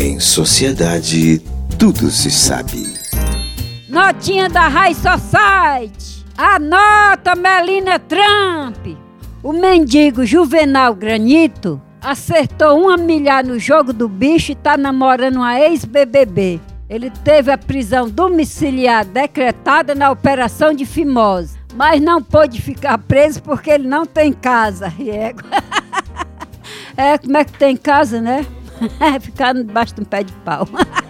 Em sociedade, tudo se sabe. Notinha da High Society. Anota, Melina Trump. O mendigo Juvenal Granito acertou uma milhar no jogo do bicho e tá namorando uma ex-BBB. Ele teve a prisão domiciliar decretada na operação de fimose, mas não pôde ficar preso porque ele não tem casa. Riego. É, como é que tem casa, né? Ficar debaixo de um pé de pau.